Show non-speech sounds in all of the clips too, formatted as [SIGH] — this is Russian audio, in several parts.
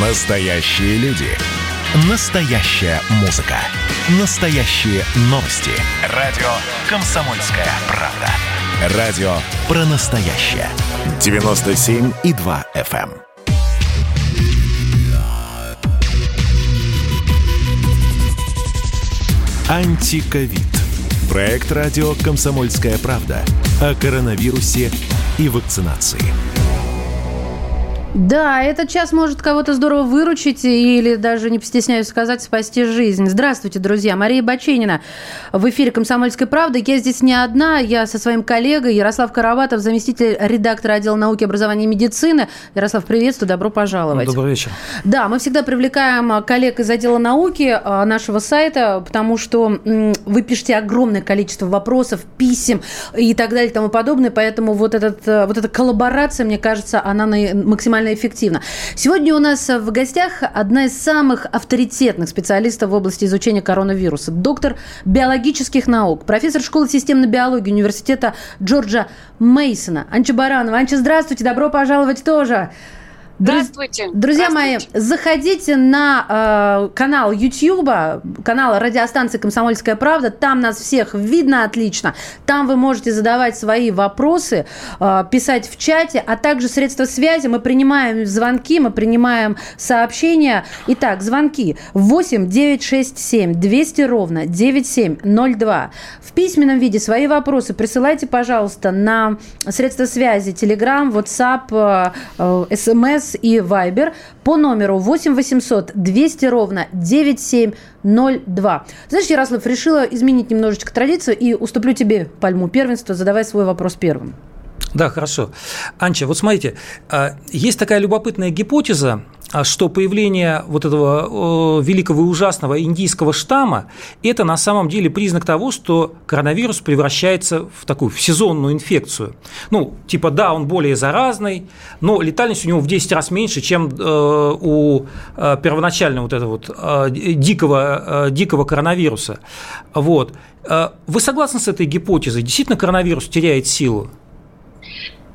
Настоящие люди. Настоящая музыка. Настоящие новости. Радио «Комсомольская правда». Радио про настоящее. 97,2 FM. Антиковид. Проект радио «Комсомольская правда» о коронавирусе и вакцинации. Да, этот час может кого-то здорово выручить или даже, не постесняюсь сказать, спасти жизнь. Здравствуйте, друзья. Мария Баченина в эфире «Комсомольской правды». Я здесь не одна, я со своим коллегой Ярослав Караватов, заместитель редактора отдела науки, образования и медицины. Ярослав, приветствую, добро пожаловать. Добрый вечер. Да, мы всегда привлекаем коллег из отдела науки а, нашего сайта, потому что вы пишете огромное количество вопросов, писем и так далее и тому подобное, поэтому вот, этот, вот эта коллаборация, мне кажется, она максимально максимально эффективно. Сегодня у нас в гостях одна из самых авторитетных специалистов в области изучения коронавируса. Доктор биологических наук, профессор школы системной биологии университета Джорджа Мейсона. Анча Баранова. Анча, здравствуйте, добро пожаловать тоже. Здравствуйте. Друзья Здравствуйте. мои, заходите на э, канал YouTube, канал радиостанции «Комсомольская правда». Там нас всех видно отлично. Там вы можете задавать свои вопросы, э, писать в чате, а также средства связи. Мы принимаем звонки, мы принимаем сообщения. Итак, звонки 8 967 200 ровно 9702. Письменном виде свои вопросы присылайте, пожалуйста, на средства связи Telegram, WhatsApp, э, SMS и Viber по номеру 8 800 200 ровно 9702. Знаешь, Ярослав, решила изменить немножечко традицию и уступлю тебе пальму первенства. Задавай свой вопрос первым. Да, хорошо. Анча, вот смотрите, а, есть такая любопытная гипотеза, а, что появление вот этого великого и ужасного индийского штамма – это на самом деле признак того, что коронавирус превращается в такую в сезонную инфекцию. Ну, типа, да, он более заразный, но летальность у него в 10 раз меньше, чем э, у э, первоначального вот этого вот э, дикого, дикого коронавируса. Вот. Вы согласны с этой гипотезой? Действительно, коронавирус теряет силу?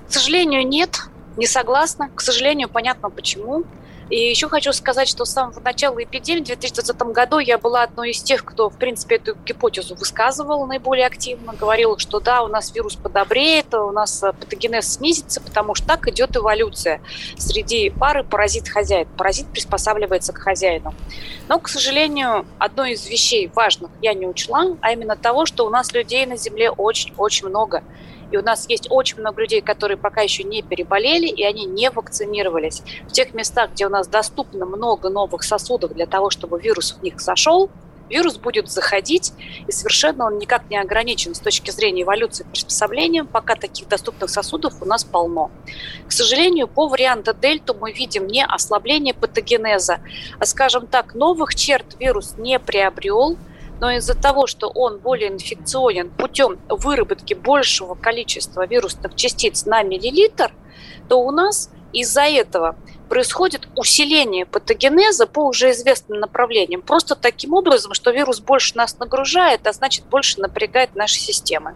К сожалению, нет, не согласна. К сожалению, понятно почему. И еще хочу сказать, что с самого начала эпидемии в 2020 году я была одной из тех, кто, в принципе, эту гипотезу высказывал наиболее активно, говорил, что да, у нас вирус подобреет, у нас э, патогенез снизится, потому что так идет эволюция. Среди пары паразит-хозяин. Паразит приспосабливается к хозяину. Но, к сожалению, одной из вещей важных я не учла, а именно того, что у нас людей на Земле очень-очень много. И у нас есть очень много людей, которые пока еще не переболели, и они не вакцинировались. В тех местах, где у нас доступно много новых сосудов для того, чтобы вирус в них зашел, вирус будет заходить, и совершенно он никак не ограничен с точки зрения эволюции приспособления, пока таких доступных сосудов у нас полно. К сожалению, по варианту дельту мы видим не ослабление патогенеза, а, скажем так, новых черт вирус не приобрел – но из-за того, что он более инфекционен путем выработки большего количества вирусных частиц на миллилитр, то у нас из-за этого происходит усиление патогенеза по уже известным направлениям. Просто таким образом, что вирус больше нас нагружает, а значит больше напрягает наши системы.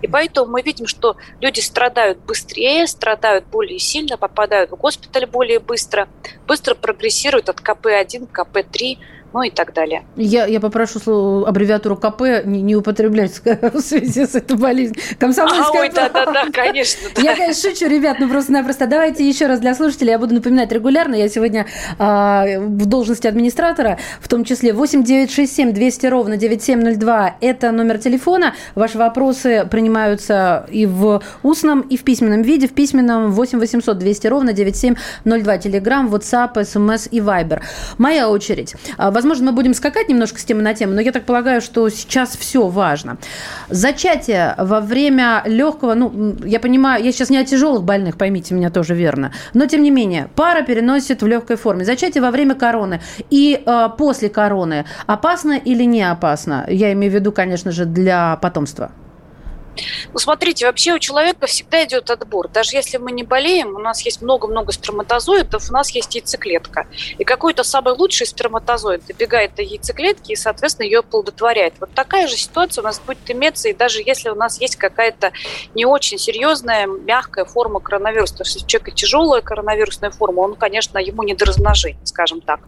И поэтому мы видим, что люди страдают быстрее, страдают более сильно, попадают в госпиталь более быстро, быстро прогрессируют от КП-1 к КП-3, ну и так далее. Я, я попрошу слово, аббревиатуру КП не, не употреблять в [LAUGHS] связи с этой болезнью. Комсомольская а, ой, да, да, да, конечно. Да. Я, конечно, шучу, ребят, ну просто-напросто. Давайте еще раз для слушателей, я буду напоминать регулярно. Я сегодня э, в должности администратора, в том числе 8 967 200 ровно 9702. Это номер телефона. Ваши вопросы принимаются и в устном, и в письменном виде. В письменном 8 800 200 ровно 9702. Телеграм, WhatsApp, SMS и Viber. Моя очередь. Возможно, мы будем скакать немножко с темы на тему, но я так полагаю, что сейчас все важно. Зачатие во время легкого, ну, я понимаю, я сейчас не о тяжелых больных, поймите меня тоже верно, но тем не менее, пара переносит в легкой форме. Зачатие во время короны и э, после короны опасно или не опасно? Я имею в виду, конечно же, для потомства. Ну, смотрите, вообще у человека всегда идет отбор. Даже если мы не болеем, у нас есть много-много сперматозоидов, у нас есть яйцеклетка. И какой-то самый лучший сперматозоид добегает до яйцеклетки и, соответственно, ее оплодотворяет. Вот такая же ситуация у нас будет иметься, и даже если у нас есть какая-то не очень серьезная, мягкая форма коронавируса. То есть, если у человека тяжелая коронавирусная форма, он, конечно, ему не до размножения, скажем так.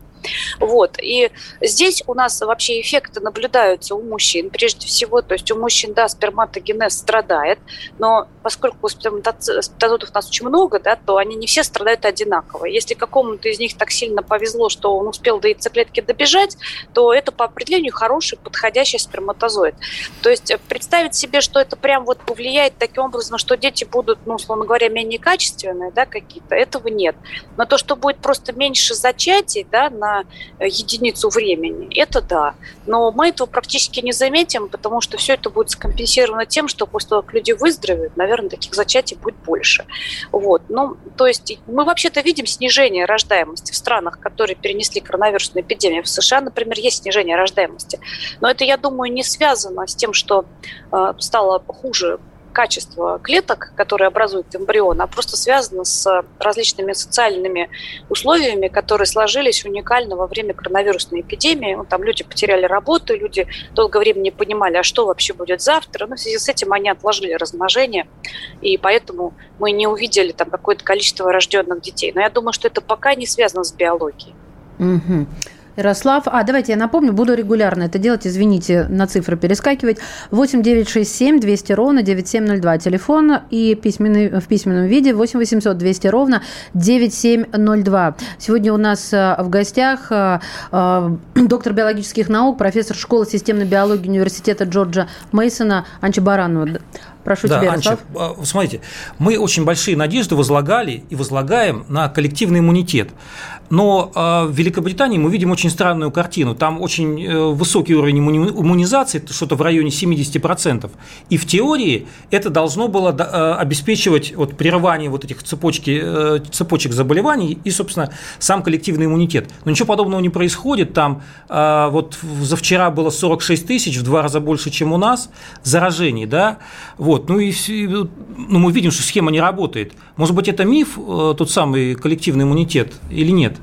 Вот. И здесь у нас вообще эффекты наблюдаются у мужчин прежде всего. То есть у мужчин, да, сперматогенез страдает, но поскольку сперматозоидов у нас очень много, да, то они не все страдают одинаково. Если какому-то из них так сильно повезло, что он успел до яйцеклетки добежать, то это по определению хороший, подходящий сперматозоид. То есть представить себе, что это прям вот повлияет таким образом, что дети будут, ну, условно говоря, менее качественные, да, какие-то, этого нет. Но то, что будет просто меньше зачатий, да, на Единицу времени. Это да. Но мы этого практически не заметим, потому что все это будет скомпенсировано тем, что после того, как люди выздоровеют, наверное, таких зачатий будет больше. Вот. Ну, то есть мы вообще-то видим снижение рождаемости в странах, которые перенесли коронавирусную эпидемию. В США, например, есть снижение рождаемости. Но это, я думаю, не связано с тем, что э, стало хуже качество клеток, которые образуют эмбрион, а просто связано с различными социальными условиями, которые сложились уникально во время коронавирусной эпидемии. Ну, там люди потеряли работу, люди долгое время не понимали, а что вообще будет завтра. Но ну, в связи с этим они отложили размножение, и поэтому мы не увидели там какое-то количество рожденных детей. Но я думаю, что это пока не связано с биологией. Угу. Ярослав. А, давайте я напомню, буду регулярно это делать, извините, на цифры перескакивать. 8 9 6 7 200 ровно 9702 телефон и письменный, в письменном виде 8 800 200 ровно 9702. Сегодня у нас э, в гостях э, э, [CLEARS THROAT] доктор биологических наук, профессор школы системной биологии университета Джорджа Мейсона Анча Баранова. Прошу да, тебя, Ярослав. Анча, смотрите, мы очень большие надежды возлагали и возлагаем на коллективный иммунитет. Но э, в Великобритании мы видим очень странную картину. Там очень э, высокий уровень иммунизации, что-то в районе 70%. И в теории это должно было э, обеспечивать вот, прерывание вот этих цепочки, цепочек заболеваний и, собственно, сам коллективный иммунитет. Но ничего подобного не происходит. Там вот за вчера было 46 тысяч, в два раза больше, чем у нас, заражений. Да? Вот. Ну, и ну, мы видим, что схема не работает. Может быть, это миф, тот самый коллективный иммунитет, или нет?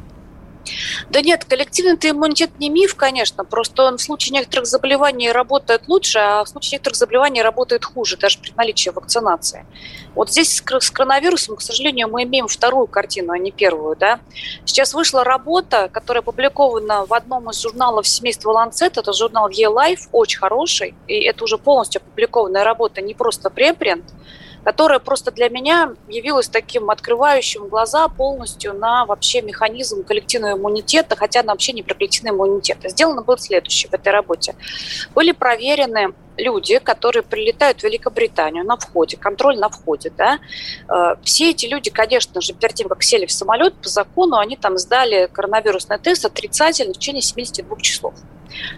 Да нет, коллективный иммунитет не миф, конечно, просто он в случае некоторых заболеваний работает лучше, а в случае некоторых заболеваний работает хуже, даже при наличии вакцинации. Вот здесь с коронавирусом, к сожалению, мы имеем вторую картину, а не первую. Да? Сейчас вышла работа, которая опубликована в одном из журналов семейства Lancet, это журнал E-Life, очень хороший, и это уже полностью опубликованная работа, не просто препринт, которая просто для меня явилась таким открывающим глаза полностью на вообще механизм коллективного иммунитета, хотя она вообще не про коллективный иммунитет. Сделано было следующее в этой работе. Были проверены люди, которые прилетают в Великобританию на входе, контроль на входе, да, э, все эти люди, конечно же, перед тем, как сели в самолет, по закону они там сдали коронавирусный тест отрицательный в течение 72 часов.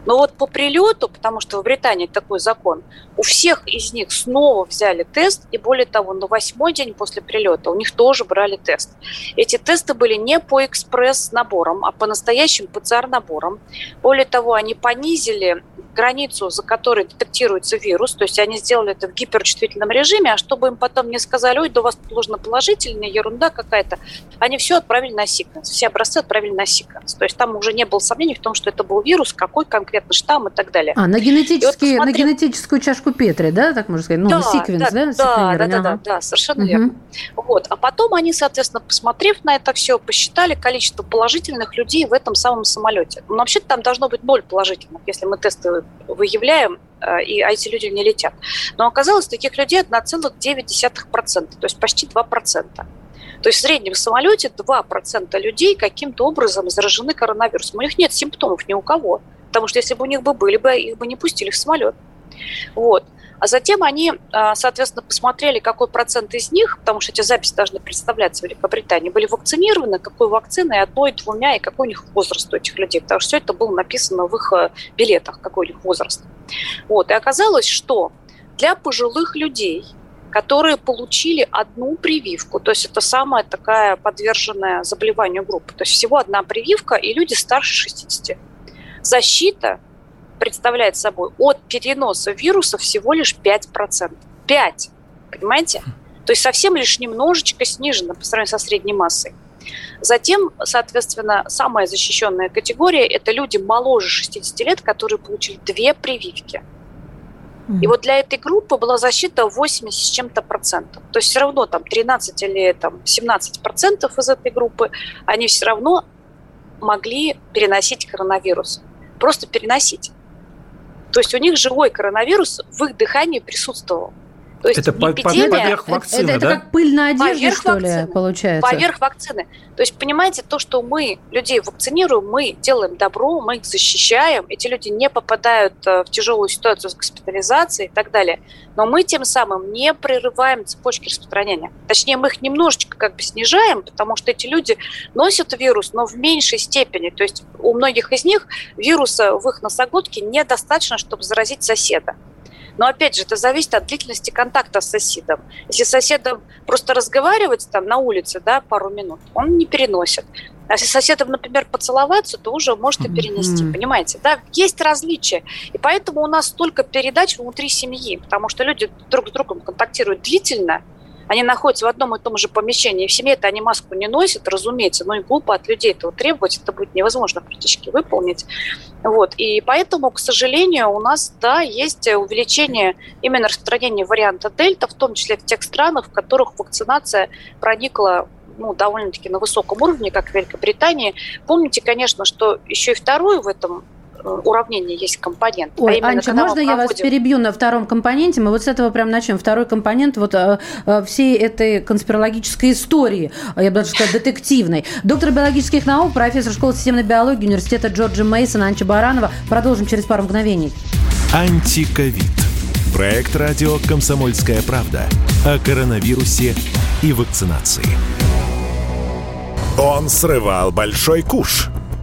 Но вот по прилету, потому что в Британии такой закон, у всех из них снова взяли тест, и более того, на восьмой день после прилета у них тоже брали тест. Эти тесты были не по экспресс-наборам, а по настоящим ПЦР-наборам. Более того, они понизили границу, за которой детектируется вирус, то есть они сделали это в гиперчувствительном режиме, а чтобы им потом не сказали, ой, да у вас положено положительная ерунда какая-то, они все отправили на секвенс, все образцы отправили на секвенс. То есть там уже не было сомнений в том, что это был вирус, какой конкретно штамм и так далее. А, на, генетический, вот, на генетическую чашку Петри, да, так можно сказать? Ну, да, секвенс, да? Да, да, да, да, да, да, совершенно угу. верно. Вот. А потом они, соответственно, посмотрев на это все, посчитали количество положительных людей в этом самом самолете. Ну, вообще-то там должно быть ноль положительных, если мы тесты выявляем, э, и а эти люди не летят. Но оказалось, таких людей 1,9%, то есть почти 2%. То есть в среднем в самолете 2% людей каким-то образом заражены коронавирусом. У них нет симптомов ни у кого. Потому что если бы у них бы были бы, их бы не пустили в самолет. Вот. А затем они, а, соответственно, посмотрели, какой процент из них, потому что эти записи должны представляться в Великобритании, были вакцинированы, какой вакциной, одной, двумя, и какой у них возраст у этих людей. Потому что все это было написано в их э, билетах, какой у них возраст. Вот. И оказалось, что для пожилых людей, которые получили одну прививку, то есть это самая такая подверженная заболеванию группа, то есть всего одна прививка, и люди старше 60. Защита представляет собой от переноса вируса всего лишь 5%. 5. Понимаете? То есть совсем лишь немножечко снижена по сравнению со средней массой. Затем, соответственно, самая защищенная категория – это люди моложе 60 лет, которые получили две прививки. И вот для этой группы была защита 80 с чем-то процентов. То есть все равно там 13 или там, 17 процентов из этой группы, они все равно могли переносить коронавирус. Просто переносить. То есть у них живой коронавирус в их дыхании присутствовал. То есть это по, эпидемия, поверх вакцины, это, да? Это как пыль на одежде, поверх что вакцины, ли, получается? Поверх вакцины. То есть, понимаете, то, что мы людей вакцинируем, мы делаем добро, мы их защищаем, эти люди не попадают э, в тяжелую ситуацию с госпитализацией и так далее. Но мы тем самым не прерываем цепочки распространения. Точнее, мы их немножечко как бы снижаем, потому что эти люди носят вирус, но в меньшей степени. То есть у многих из них вируса в их носоглотке недостаточно, чтобы заразить соседа. Но опять же, это зависит от длительности контакта с соседом. Если с соседом просто разговаривать там на улице, да, пару минут, он не переносит. А если соседом, например, поцеловаться, то уже может и перенести, mm-hmm. понимаете? Да, есть различия. И поэтому у нас столько передач внутри семьи, потому что люди друг с другом контактируют длительно, они находятся в одном и том же помещении, в семье-то они маску не носят, разумеется, но и глупо от людей этого требовать, это будет невозможно практически выполнить. Вот. И поэтому, к сожалению, у нас, да, есть увеличение именно распространения варианта дельта, в том числе в тех странах, в которых вакцинация проникла ну, довольно-таки на высоком уровне, как в Великобритании. Помните, конечно, что еще и второй в этом уравнения есть компонент. А Ой, а именно, Анечка, можно проводим... я вас перебью на втором компоненте? Мы вот с этого прям начнем. Второй компонент вот э, э, всей этой конспирологической истории, э, я бы даже сказала, детективной. Доктор биологических наук, профессор школы системной биологии университета Джорджа Мейсона Анча Баранова. Продолжим через пару мгновений. Антиковид. Проект радио «Комсомольская правда» о коронавирусе и вакцинации. Он срывал большой куш –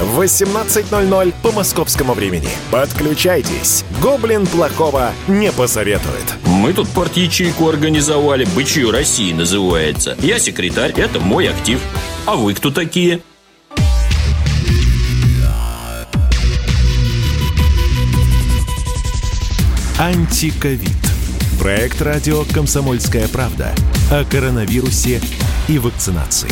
в 18.00 по московскому времени. Подключайтесь. Гоблин плохого не посоветует. Мы тут порт-ячейку организовали. «Бычью России» называется. Я секретарь, это мой актив. А вы кто такие? Антиковид. Проект радио «Комсомольская правда» о коронавирусе и вакцинации.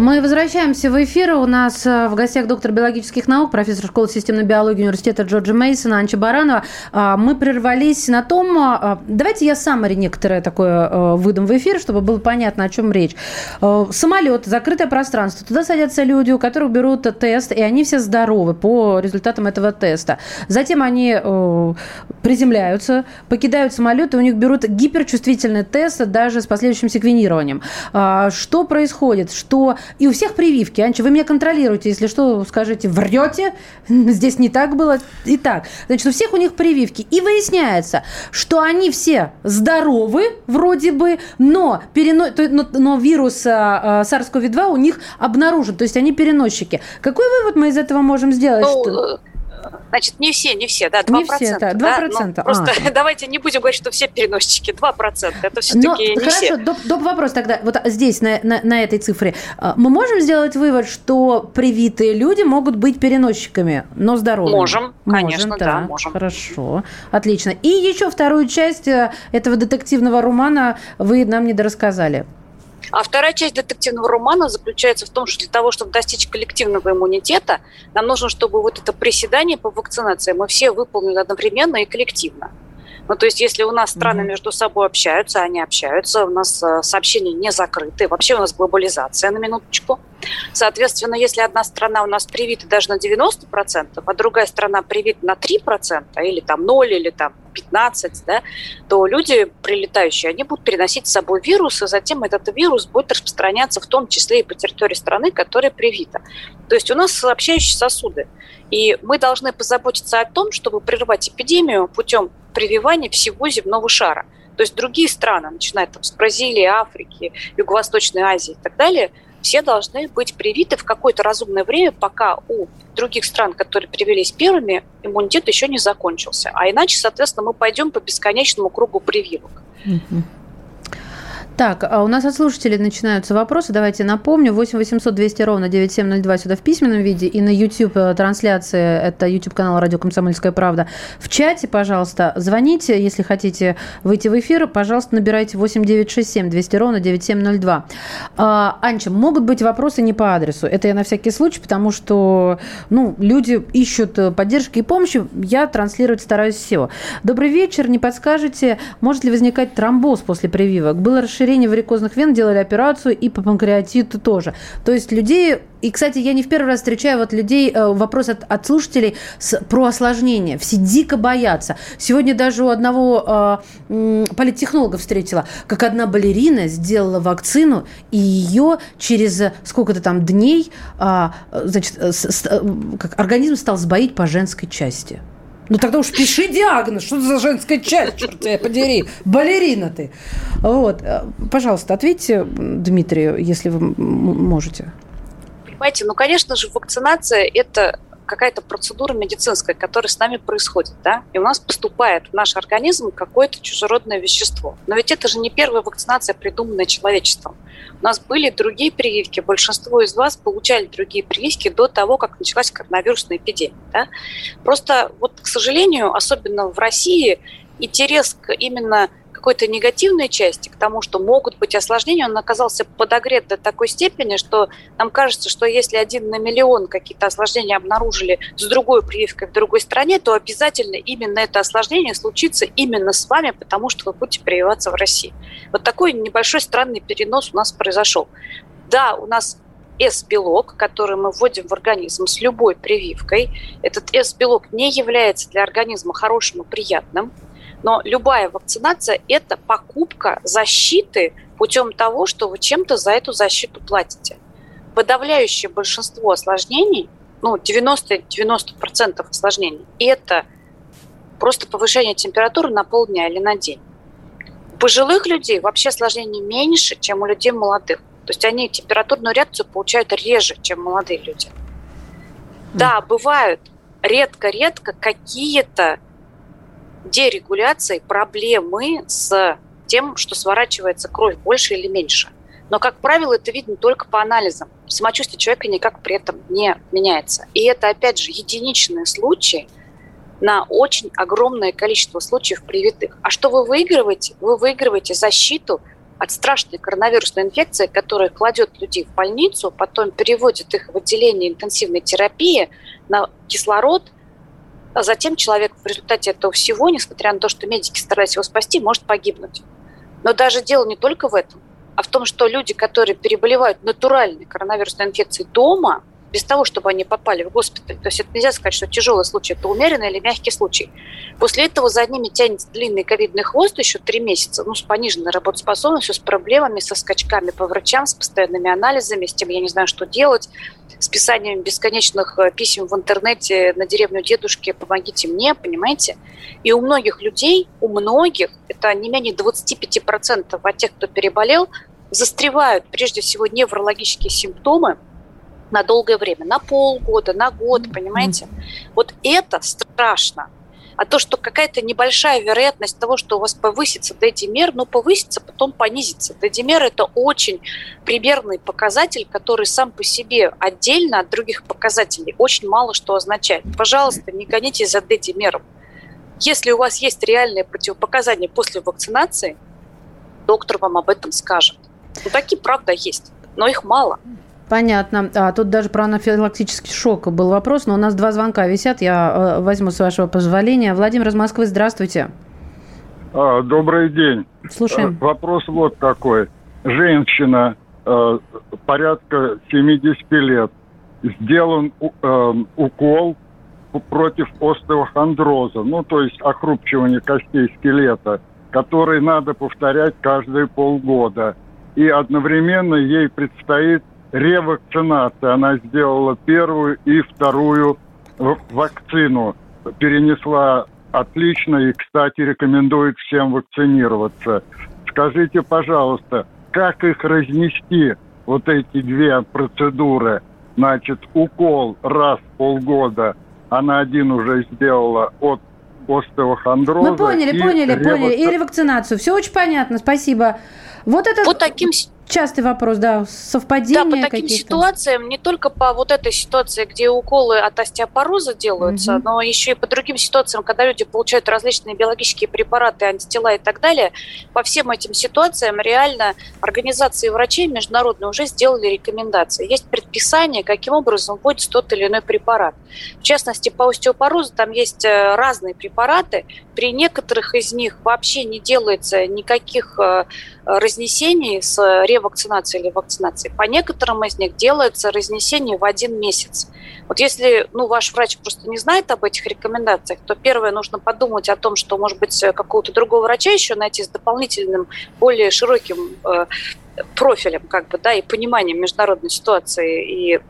Мы возвращаемся в эфир. У нас э, в гостях доктор биологических наук, профессор школы системной биологии университета Джорджа Мейсона Анча Баранова. А, мы прервались на том... А, а, давайте я саммари некоторое такое э, выдам в эфир, чтобы было понятно, о чем речь. Э, самолет, закрытое пространство. Туда садятся люди, у которых берут тест, и они все здоровы по результатам этого теста. Затем они приземляются, покидают самолет, и у них берут гиперчувствительный тест даже с последующим секвенированием. Что происходит? Что и у всех прививки. Анча, вы меня контролируете, если что, скажите, врете, [LAUGHS] здесь не так было. И так. Значит, у всех у них прививки. И выясняется, что они все здоровы вроде бы, но, перено... но, но вирус а, SARS-CoV-2 у них обнаружен. То есть они переносчики. Какой вывод мы из этого можем сделать? Ну, что... Значит, не все, не все, да, 2%. Не все, да, 2%. Да? А. Просто а. [LAUGHS] давайте не будем говорить, что все переносчики, 2%. Это все-таки не хорошо, все. Доп, доп вопрос тогда, вот здесь, на, на, на этой цифре. А, мы можем сделать вывод, что привитые люди могут быть переносчиками, но здоровыми? Можем, можем конечно, да, да, можем. Хорошо, отлично. И еще вторую часть э, этого детективного романа вы нам не дорассказали. А вторая часть детективного романа заключается в том, что для того, чтобы достичь коллективного иммунитета, нам нужно, чтобы вот это приседание по вакцинации мы все выполнили одновременно и коллективно. Ну, то есть, если у нас страны между собой общаются, они общаются, у нас э, сообщения не закрыты, вообще у нас глобализация на минуточку. Соответственно, если одна страна у нас привита даже на 90%, а другая страна привита на 3%, или там 0, или там 15, да, то люди, прилетающие, они будут переносить с собой вирус, и затем этот вирус будет распространяться в том числе и по территории страны, которая привита. То есть у нас сообщающие сосуды. И мы должны позаботиться о том, чтобы прервать эпидемию путем прививания всего земного шара. То есть другие страны, начиная там, с Бразилии, Африки, Юго-Восточной Азии и так далее, все должны быть привиты в какое-то разумное время, пока у других стран, которые привились первыми, иммунитет еще не закончился. А иначе, соответственно, мы пойдем по бесконечному кругу прививок. Mm-hmm. Так, а у нас от слушателей начинаются вопросы. Давайте напомню. 8 800 200 ровно 9702 сюда в письменном виде. И на YouTube э, трансляции, это YouTube канал Радио Комсомольская правда. В чате, пожалуйста, звоните, если хотите выйти в эфир. Пожалуйста, набирайте 8 967 200 ровно 9702. А, Анча, могут быть вопросы не по адресу. Это я на всякий случай, потому что ну, люди ищут поддержки и помощи. Я транслировать стараюсь все. Добрый вечер. Не подскажете, может ли возникать тромбоз после прививок? Было расширение расширение варикозных вен, делали операцию и по панкреатиту тоже. То есть людей и, кстати, я не в первый раз встречаю вот людей, э, вопрос от, от слушателей с, про осложнения. Все дико боятся. Сегодня даже у одного э, политтехнолога встретила, как одна балерина сделала вакцину, и ее через сколько-то там дней э, значит, э, с, э, как организм стал сбоить по женской части. Ну тогда уж пиши диагноз. Что за женская часть, черт тебя подери. Балерина ты. Вот. Э, пожалуйста, ответьте Дмитрию, если вы можете. Понимаете, ну, конечно же, вакцинация – это какая-то процедура медицинская, которая с нами происходит, да, и у нас поступает в наш организм какое-то чужеродное вещество. Но ведь это же не первая вакцинация, придуманная человечеством. У нас были другие прививки, большинство из вас получали другие прививки до того, как началась коронавирусная эпидемия. Да? Просто вот, к сожалению, особенно в России, интерес к именно какой-то негативной части, к тому, что могут быть осложнения, он оказался подогрет до такой степени, что нам кажется, что если один на миллион какие-то осложнения обнаружили с другой прививкой в другой стране, то обязательно именно это осложнение случится именно с вами, потому что вы будете прививаться в России. Вот такой небольшой странный перенос у нас произошел. Да, у нас S-белок, который мы вводим в организм с любой прививкой. Этот S-белок не является для организма хорошим и приятным. Но любая вакцинация – это покупка защиты путем того, что вы чем-то за эту защиту платите. Подавляющее большинство осложнений, ну, 90-90% осложнений, это просто повышение температуры на полдня или на день. У пожилых людей вообще осложнений меньше, чем у людей молодых. То есть они температурную реакцию получают реже, чем молодые люди. Да, бывают редко-редко какие-то дерегуляцией проблемы с тем, что сворачивается кровь больше или меньше. Но, как правило, это видно только по анализам. Самочувствие человека никак при этом не меняется. И это, опять же, единичные случаи на очень огромное количество случаев привитых. А что вы выигрываете? Вы выигрываете защиту от страшной коронавирусной инфекции, которая кладет людей в больницу, потом переводит их в отделение интенсивной терапии на кислород – а затем человек в результате этого всего, несмотря на то, что медики старались его спасти, может погибнуть. Но даже дело не только в этом, а в том, что люди, которые переболевают натуральной коронавирусной инфекцией дома, без того, чтобы они попали в госпиталь. То есть это нельзя сказать, что тяжелый случай, это умеренный или мягкий случай. После этого за ними тянется длинный ковидный хвост еще три месяца, ну, с пониженной работоспособностью, с проблемами, со скачками по врачам, с постоянными анализами, с тем, я не знаю, что делать, с писанием бесконечных э, писем в интернете на деревню дедушки «помогите мне», понимаете? И у многих людей, у многих, это не менее 25% от тех, кто переболел, застревают прежде всего неврологические симптомы – на долгое время, на полгода, на год, понимаете? Вот это страшно. А то, что какая-то небольшая вероятность того, что у вас повысится дедимер, ну, повысится, потом понизится. Дедимер – это очень примерный показатель, который сам по себе отдельно от других показателей очень мало что означает. Пожалуйста, не гонитесь за дедимером. Если у вас есть реальные противопоказания после вакцинации, доктор вам об этом скажет. Ну, такие, правда, есть, но их мало. Понятно. А, тут даже про анафилактический шок был вопрос, но у нас два звонка висят. Я э, возьму с вашего позволения. Владимир из Москвы, здравствуйте. А, добрый день. Слушаем. Э, Вопрос вот такой. Женщина э, порядка 70 лет. Сделан э, укол против остеохондроза, ну, то есть охрупчивания костей скелета, который надо повторять каждые полгода. И одновременно ей предстоит ревакцинация. Она сделала первую и вторую вакцину. Перенесла отлично и, кстати, рекомендует всем вакцинироваться. Скажите, пожалуйста, как их разнести, вот эти две процедуры? Значит, укол раз в полгода, она один уже сделала от остеохондроза. Мы поняли, и поняли, ревакци- поняли. И ревакцинацию. Все очень понятно, спасибо. Вот это По таким частый вопрос, да, совпадения Да, по таким ситуациям, не только по вот этой ситуации, где уколы от остеопороза делаются, Мгм. но еще и по другим ситуациям, когда люди получают различные биологические препараты, антитела и так далее, по всем этим ситуациям реально организации врачей международные уже сделали рекомендации. Есть предписание, каким образом вводится тот или иной препарат. В частности, по остеопорозу там есть э, разные препараты. При некоторых из них вообще не делается никаких э, разнесений с ревакцинацией или вакцинацией. По некоторым из них делается разнесение в один месяц. Вот если ну, ваш врач просто не знает об этих рекомендациях, то первое, нужно подумать о том, что, может быть, какого-то другого врача еще найти с дополнительным, более широким э, профилем, как бы, да, и пониманием международной ситуации и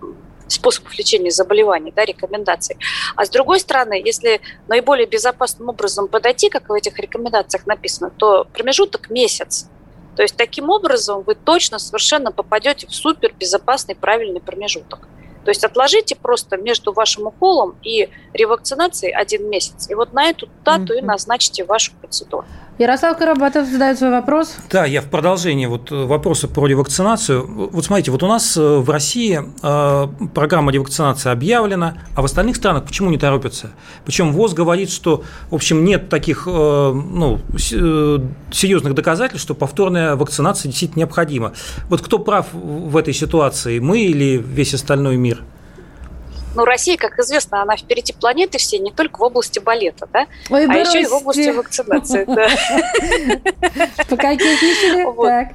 способов лечения заболеваний, да, рекомендаций. А с другой стороны, если наиболее безопасным образом подойти, как в этих рекомендациях написано, то промежуток месяц. То есть таким образом вы точно совершенно попадете в супер безопасный правильный промежуток. То есть отложите просто между вашим уколом и ревакцинацией один месяц. И вот на эту дату и Мгм. назначите вашу процедуру. Ярослав Карабатов задает свой вопрос. Да, я в продолжение вот э, вопроса про ревакцинацию. Вот смотрите, вот у нас э, в России э, программа ревакцинации объявлена, а в остальных странах почему не торопятся? Причем ВОЗ говорит, что, в общем, нет таких ну, серьезных доказательств, что повторная вакцинация действительно необходима. Вот кто прав в этой ситуации, мы или весь остальной мир? Ну, Россия, как известно, она впереди планеты все, не только в области балета, да, Ой, а еще и в области вакцинации. [LAUGHS] Пококетничали? Вот. Так.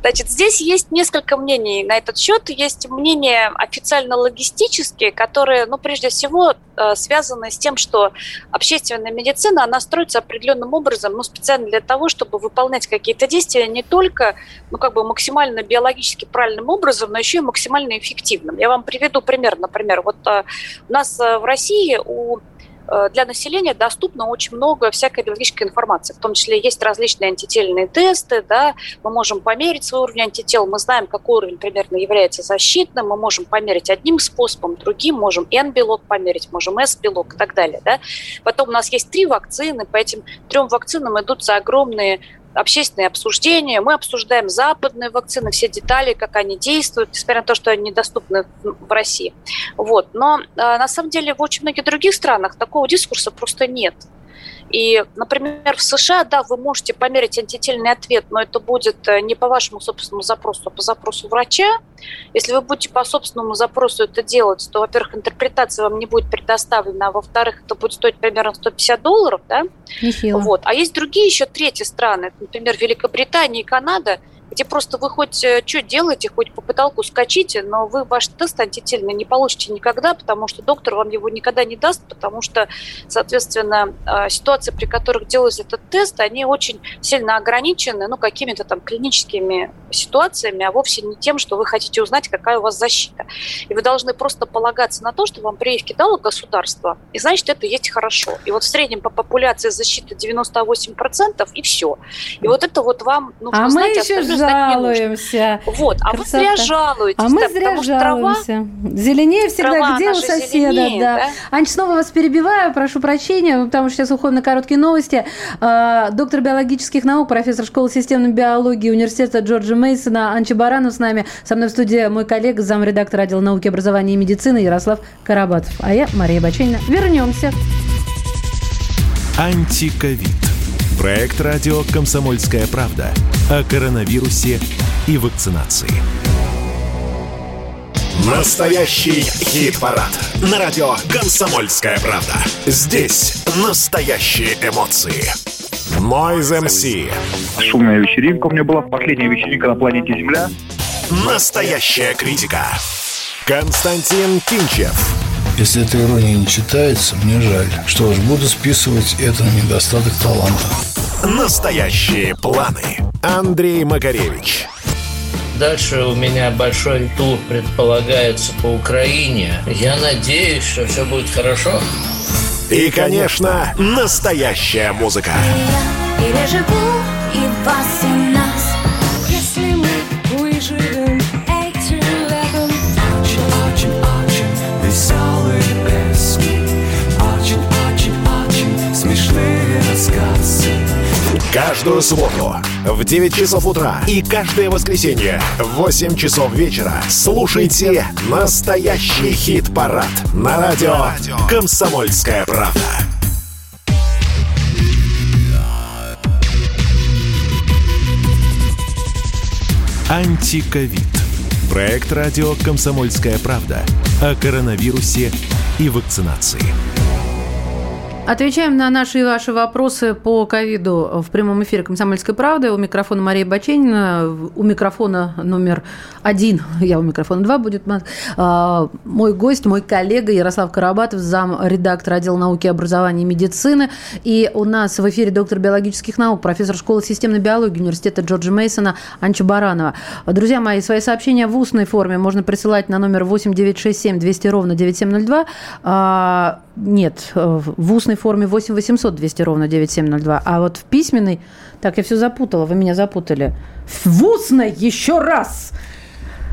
Значит, здесь есть несколько мнений на этот счет. Есть мнения официально-логистические, которые, ну, прежде всего, э, связаны с тем, что общественная медицина, она строится определенным образом, ну, специально для того, чтобы выполнять какие-то действия не только, ну, как бы максимально биологически правильным образом, но еще и максимально эффективным. Я вам приведу пример. Например, вот э, у нас э, в России у для населения доступно очень много всякой биологической информации. В том числе есть различные антительные тесты, да, мы можем померить свой уровень антител, мы знаем, какой уровень примерно является защитным, мы можем померить одним способом, другим, можем N-белок померить, можем S-белок и так далее. Да. Потом у нас есть три вакцины, по этим трем вакцинам идутся огромные общественные обсуждения. Мы обсуждаем западные вакцины, все детали, как они действуют, несмотря на то, что они недоступны в России. Вот. Но э, на самом деле в очень многих других странах такого дискурса просто нет. И, например, в США, да, вы можете померить антительный ответ, но это будет э, не по вашему собственному запросу, а по запросу врача. Если вы будете по собственному запросу это делать, то, во-первых, интерпретация вам не будет предоставлена, а во-вторых, это будет стоить примерно 150 долларов, да? Нехило. Вот. А есть другие еще третьи страны, например, Великобритания и Канада, где просто вы хоть что делаете, хоть по потолку скачите, но вы ваш тест антительный не получите никогда, потому что доктор вам его никогда не даст, потому что, соответственно, э, ситуации, при которых делается этот тест, они очень сильно ограничены, ну, какими-то там клиническими ситуациями, а вовсе не тем, что вы хотите узнать, какая у вас защита. И вы должны просто полагаться на то, что вам прививки дало государство, и значит, это есть хорошо. И вот в среднем по популяции защиты 98%, и все. И вот это вот вам нужно А мы знать, еще знать не нужно. Жалуемся. Вот, а Красота. вы зря жалуетесь, А мы да, зря что трава, жалуемся. Зеленее всегда, трава, где у соседа, зеленее, да. да? Ань, снова вас перебиваю, прошу прощения, потому что сейчас уходим на короткие новости. А, Доктор биологических наук, профессор школы системной биологии университета Джорджа Мейсона Анчи Баранов с нами. Со мной в студии мой коллега, замредактор отдела науки, образования и медицины Ярослав Карабатов. А я, Мария Баченина. Вернемся. Антиковид. Проект радио «Комсомольская правда» о коронавирусе и вакцинации. Настоящий хит-парад. На радио «Комсомольская правда». Здесь настоящие эмоции. Noise MC. Шумная вечеринка у меня была, последняя вечеринка на планете Земля. Настоящая критика. Константин Кинчев. Если эта ирония не читается, мне жаль. Что ж, буду списывать это на недостаток таланта. Настоящие планы. Андрей Макаревич. Дальше у меня большой тур предполагается по Украине. Я надеюсь, что все будет хорошо. И, конечно, настоящая музыка. Переживу и вас, и Каждую субботу в 9 часов утра и каждое воскресенье в 8 часов вечера слушайте настоящий хит-парад на радио «Комсомольская правда». Антиковид. Проект радио «Комсомольская правда» о коронавирусе и вакцинации. Отвечаем на наши и ваши вопросы по ковиду в прямом эфире «Комсомольской правды». У микрофона Мария Баченина, у микрофона номер один, я у микрофона два будет, а, мой гость, мой коллега Ярослав Карабатов, зам редактор отдела науки, образования и медицины. И у нас в эфире доктор биологических наук, профессор школы системной биологии университета Джорджа Мейсона Анча Баранова. Друзья мои, свои сообщения в устной форме можно присылать на номер 8967 200 ровно 9702. А, нет, в устной форме 8 800 200 ровно 9702. А вот в письменной... Так, я все запутала, вы меня запутали. В устной еще раз!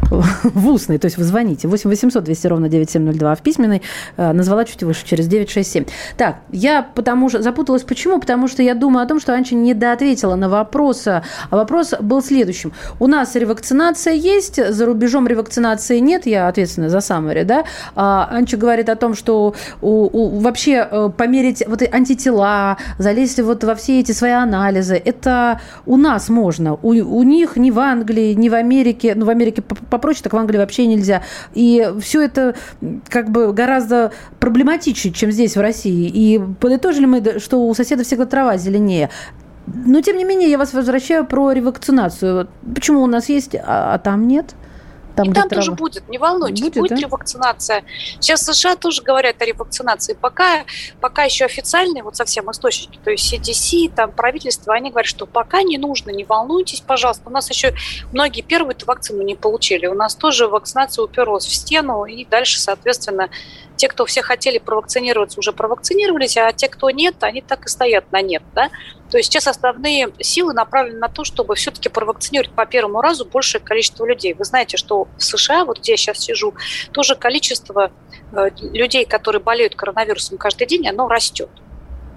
В устной, то есть вы звоните 8 800 200 ровно 9702, а в письменной э, назвала чуть выше, через 967. Так, я потому что запуталась. Почему? Потому что я думаю о том, что Анча не доответила на вопрос. А вопрос был следующим. У нас ревакцинация есть, за рубежом ревакцинации нет, я ответственна за Самари, да? А Анча говорит о том, что у, у, вообще э, померить вот антитела, залезть вот во все эти свои анализы, это у нас можно. У, у них ни в Англии, ни в Америке, ну, в Америке попроще, так в Англии вообще нельзя. И все это как бы гораздо проблематичнее, чем здесь, в России. И подытожили мы, что у соседа всегда трава зеленее. Но, тем не менее, я вас возвращаю про ревакцинацию. Почему у нас есть, а, а там нет? Там, и там тоже будет, не волнуйтесь, будет, будет да? ревакцинация. Сейчас США тоже говорят о ревакцинации. Пока, пока еще официальные, вот совсем источники, то есть CDC, там правительство, они говорят, что пока не нужно, не волнуйтесь, пожалуйста. У нас еще многие первую эту вакцину не получили. У нас тоже вакцинация уперлась в стену, и дальше, соответственно, те, кто все хотели провакцинироваться, уже провакцинировались, а те, кто нет, они так и стоят на нет. Да? То есть сейчас основные силы направлены на то, чтобы все-таки провакцинировать по первому разу большее количество людей. Вы знаете, что в США, вот где я сейчас сижу, тоже количество э, людей, которые болеют коронавирусом каждый день, оно растет.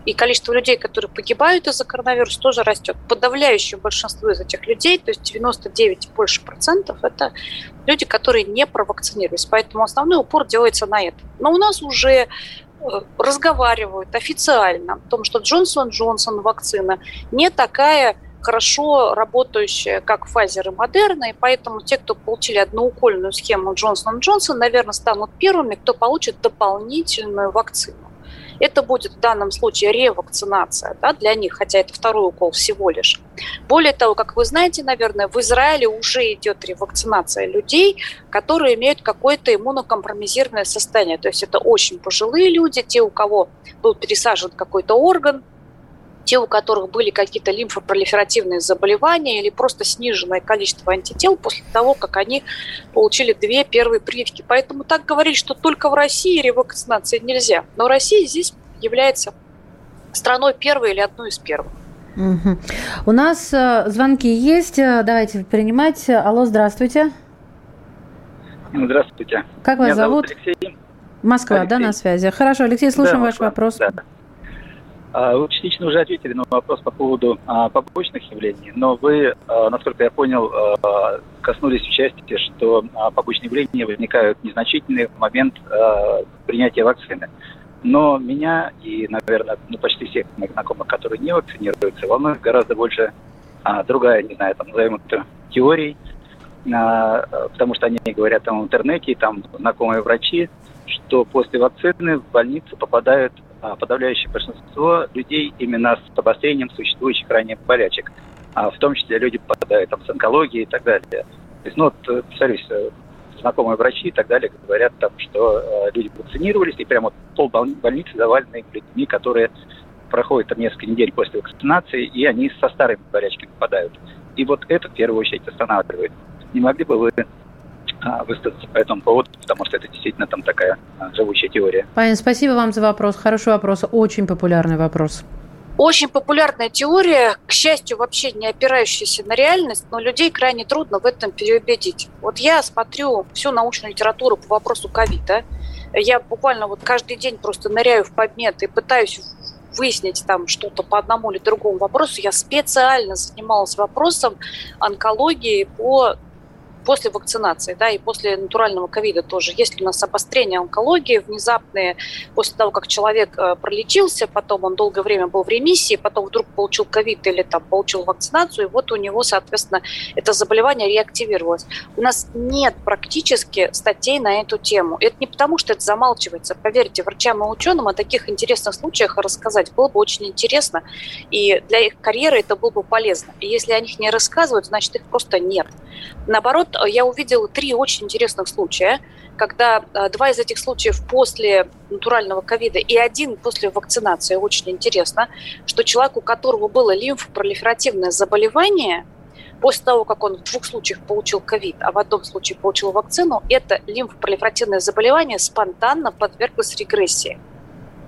И количество людей, которые погибают из-за коронавируса, тоже растет. Подавляющее большинство из этих людей, то есть 99 и больше процентов, это люди, которые не провакцинировались. Поэтому основной упор делается на это. Но у нас уже э, разговаривают официально о том, что Джонсон Джонсон вакцина не такая хорошо работающая, как Pfizer и Moderna, и поэтому те, кто получили одноукольную схему Джонсон Джонсон, наверное, станут первыми, кто получит дополнительную вакцину. Это будет в данном случае ревакцинация да, для них, хотя это второй укол всего лишь. Более того, как вы знаете, наверное, в Израиле уже идет ревакцинация людей, которые имеют какое-то иммунокомпромизированное состояние. То есть это очень пожилые люди, те, у кого был пересажен какой-то орган, те, у которых были какие-то лимфопролиферативные заболевания или просто сниженное количество антител после того, как они получили две первые прививки. Поэтому так говорить, что только в России ревакцинации нельзя. Но Россия здесь является страной первой или одной из первых. Угу. У нас э, звонки есть. Э, давайте принимать. Алло, здравствуйте. Здравствуйте. Как вас Меня зовут? зовут Алексей. Москва, Алексей. да, на связи. Хорошо, Алексей, слушаем да, ваш вопрос. Да. А, вы частично уже ответили на вопрос по поводу а, побочных явлений, но вы, а, насколько я понял, коснулись в части, что побочные явления возникают незначительные в момент принятия вакцины. Но меня и, наверное, ну, почти всех моих знакомых, которые не вакцинируются, волнует гораздо больше другая, не знаю, там, назовем это теорией, потому что они говорят там в интернете, там знакомые врачи, что после вакцины в больницу попадают а, подавляющее большинство людей именно с обострением существующих ранее болячек. А в том числе люди попадают там, с онкологией и так далее. То есть, ну, вот, э, представляешь, э, знакомые врачи и так далее говорят, там, что э, люди вакцинировались, и прямо вот пол больни- больницы завалены людьми, которые проходят там несколько недель после вакцинации, и они со старыми болячками попадают. И вот это в первую очередь останавливает. Не могли бы вы а, высказаться по этому поводу, потому что это действительно там такая а, живучая теория. Паня, спасибо вам за вопрос. Хороший вопрос, очень популярный вопрос. Очень популярная теория, к счастью, вообще не опирающаяся на реальность, но людей крайне трудно в этом переубедить. Вот я смотрю всю научную литературу по вопросу ковида. Я буквально вот каждый день просто ныряю в подмет и пытаюсь выяснить там что-то по одному или другому вопросу. Я специально занималась вопросом онкологии по после вакцинации, да, и после натурального ковида тоже. Есть у нас обострение онкологии внезапные после того, как человек э, пролечился, потом он долгое время был в ремиссии, потом вдруг получил ковид или там получил вакцинацию, и вот у него, соответственно, это заболевание реактивировалось. У нас нет практически статей на эту тему. Это не потому, что это замалчивается. Поверьте, врачам и ученым о таких интересных случаях рассказать было бы очень интересно, и для их карьеры это было бы полезно. И если о них не рассказывают, значит, их просто нет. Наоборот, я увидела три очень интересных случая, когда э, два из этих случаев после натурального ковида и один после вакцинации. Очень интересно, что человек, у которого было лимфопролиферативное заболевание, после того, как он в двух случаях получил ковид, а в одном случае получил вакцину, это лимфопролиферативное заболевание спонтанно подверглось регрессии.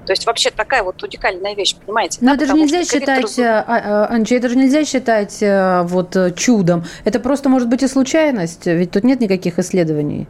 То есть вообще такая вот уникальная вещь, понимаете? Но да, это же нельзя считать, раз- э, а, а, Анча, это же нельзя считать э, вот э, чудом. Это просто может быть и случайность, ведь тут нет никаких исследований.